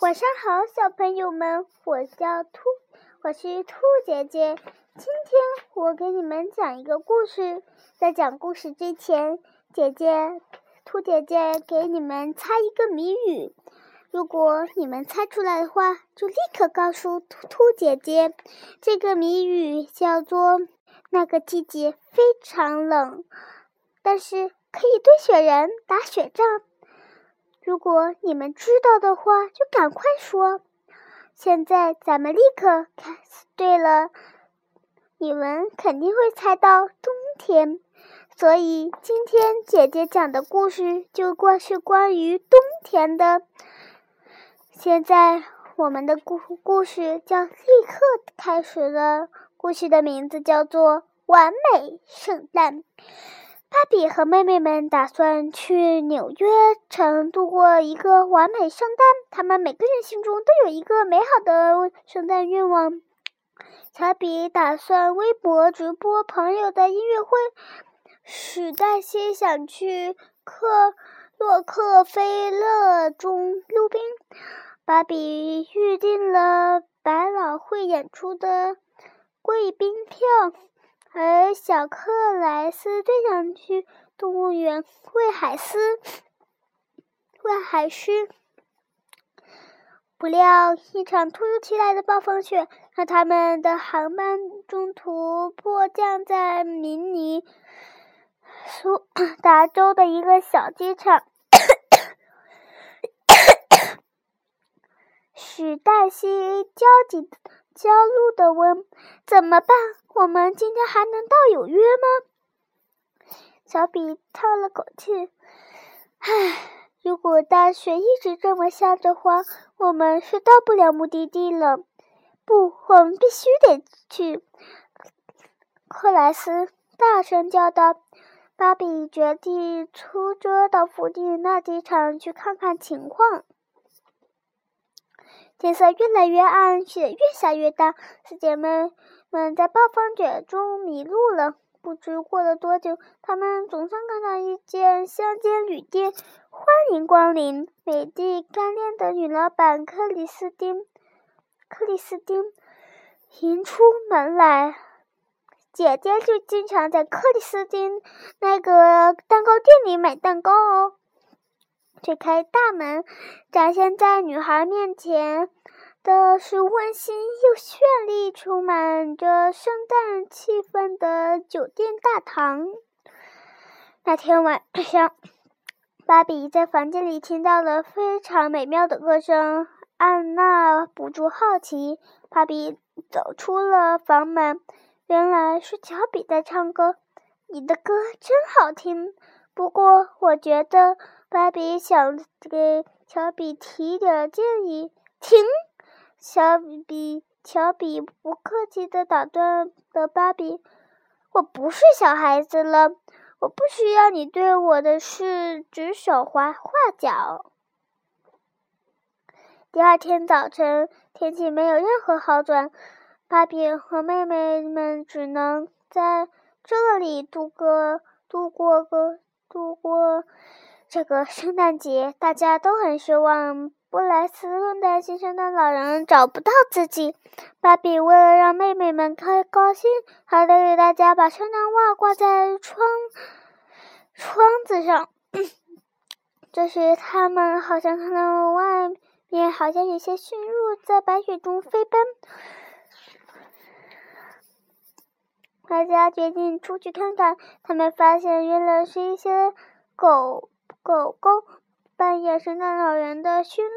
晚上好，小朋友们，我叫兔，我是兔姐姐。今天我给你们讲一个故事。在讲故事之前，姐姐兔姐姐给你们猜一个谜语。如果你们猜出来的话，就立刻告诉兔兔姐姐。这个谜语叫做：那个季节非常冷，但是可以堆雪人、打雪仗。如果你们知道的话，就赶快说。现在咱们立刻开始。对了，你们肯定会猜到冬天，所以今天姐姐讲的故事就关是关于冬天的。现在我们的故故事将立刻开始了。故事的名字叫做《完美圣诞》。芭比和妹妹们打算去纽约城度过一个完美圣诞。他们每个人心中都有一个美好的圣诞愿望。乔比打算微博直播朋友的音乐会。史黛西想去克洛克菲勒中溜冰。芭比预定了百老汇演出的贵宾票。而小克莱斯最想去动物园喂海狮，喂海狮。不料，一场突如其来的暴风雪让他们的航班中途迫降在明尼苏达州的一个小机场。许黛西焦急、焦虑地问：“怎么办？”我们今天还能到纽约吗？小比叹了口气：“唉，如果大雪一直这么下的话，我们是到不了目的地了。不，我们必须得去！”克莱斯大声叫道。芭比决定出车到附近那机场去看看情况。天色越来越暗，雪越下越大，四姐妹。们在暴风雪中迷路了，不知过了多久，她们总算看到一间乡间旅店。欢迎光临，美的干练的女老板克里斯汀。克里斯汀迎出门来，姐姐就经常在克里斯汀那个蛋糕店里买蛋糕哦。推开大门，展现在女孩面前。的是温馨又绚丽、充满着圣诞气氛的酒店大堂。那天晚上，芭比在房间里听到了非常美妙的歌声。安娜不住好奇，芭比走出了房门，原来是乔比在唱歌。你的歌真好听，不过我觉得芭比想给乔比提点建议。停。小比乔比不客气地打断了芭比：“我不是小孩子了，我不需要你对我的事指手画画脚。”第二天早晨，天气没有任何好转，芭比和妹妹们只能在这里度过度过个度过这个圣诞节。大家都很失望。布莱斯更担心圣诞老人找不到自己。芭比为了让妹妹们开高兴，还得给大家把圣诞袜挂在窗窗子上。这时，他们好像看到外面好像有些驯鹿在白雪中飞奔。大家决定出去看看。他们发现，原来是一些狗狗狗。扮演圣诞老人的驯鹿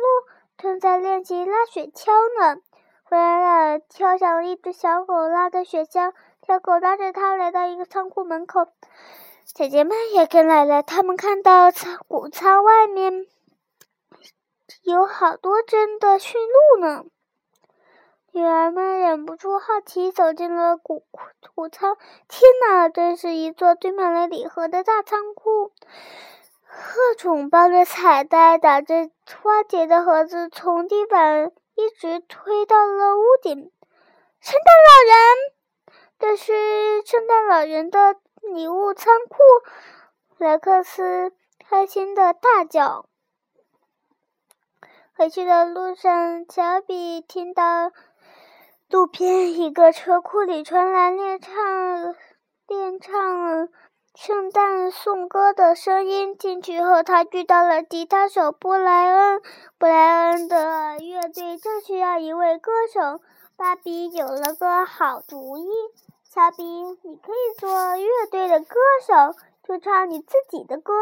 正在练习拉雪橇呢。灰蓝蓝跳上了一只小狗拉的雪橇，小狗拉着它来到一个仓库门口。姐姐们也跟来了，他们看到仓谷仓外面有好多真的驯鹿呢。女儿们忍不住好奇，走进了谷谷仓。天哪，这是一座堆满了礼盒的大仓库。各种包着彩带、打着花结的盒子从地板一直推到了屋顶。圣诞老人，这是圣诞老人的礼物仓库！莱克斯开心的大叫。回去的路上，乔比听到路边一个车库里传来练唱、练唱圣诞颂歌的声音。进去后，他遇到了吉他手布莱恩。布莱恩的乐队正需要一位歌手。芭比有了个好主意：“乔比，你可以做乐队的歌手，就唱你自己的歌。”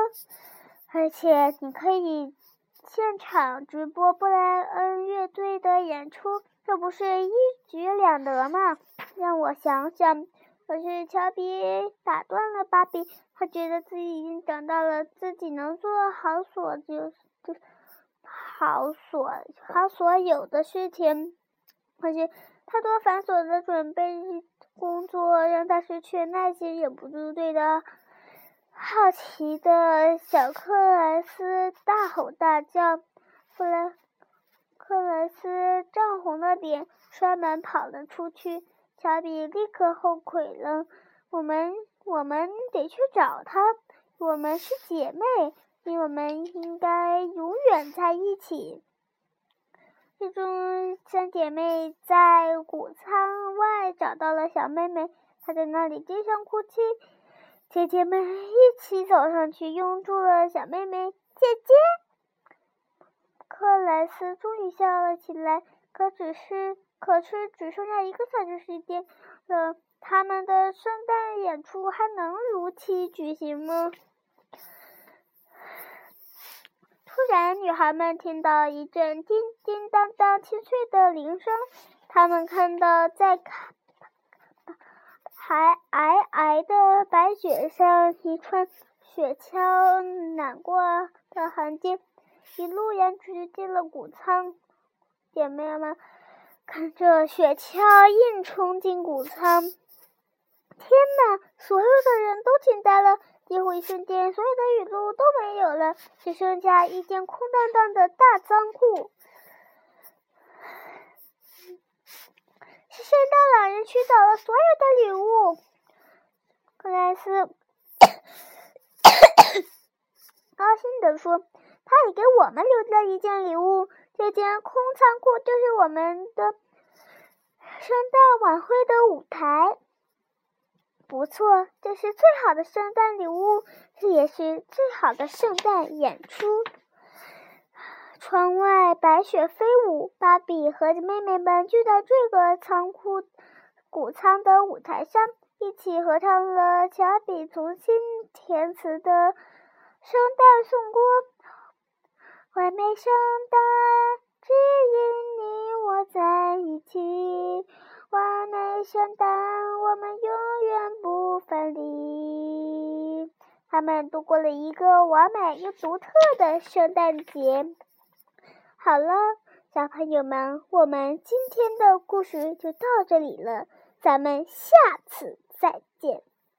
而且你可以现场直播布莱恩乐队的演出，这不是一举两得吗？让我想想。可是乔比打断了芭比，他觉得自己已经长到了自己能做好所就就好所好所有的事情。可是太多繁琐的准备工作让他失去耐心，忍不住对的。好奇的小克莱斯大吼大叫，克莱克莱斯涨红了脸，摔门跑了出去。乔比立刻后悔了。我们我们得去找他。我们是姐妹，我们应该永远在一起。最终，三姐妹在谷仓外找到了小妹妹，她在那里低声哭泣。姐姐们一起走上去，拥住了小妹妹。姐姐，克莱斯终于笑了起来。可只是，可是只剩下一个小时时间了，他们的圣诞演出还能如期举行吗？突然，女孩们听到一阵叮叮当当清脆的铃声，她们看到在看。还皑皑的白雪上，一串雪橇碾过的痕迹，一路延直进了谷仓。姐妹们看着雪橇硬冲进谷仓，天哪！所有的人都惊呆了。几乎一瞬间，所有的雨露都没有了，只剩下一间空荡荡的大仓库。是圣诞老人取走了所有的礼物。克莱斯高兴地说：“他也给我们留了一件礼物，这间空仓库就是我们的圣诞晚会的舞台。不错，这是最好的圣诞礼物，这也是最好的圣诞演出。”窗外白雪飞舞，芭比和妹妹们聚在这个仓库谷仓的舞台上，一起合唱了乔比重新填词的圣诞颂歌。完美圣诞，只因你我在一起。完美圣诞，我们永远不分离。他们度过了一个完美又独特的圣诞节。好了，小朋友们，我们今天的故事就到这里了，咱们下次再见。